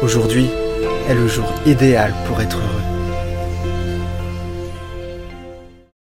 Aujourd'hui est le jour idéal pour être heureux.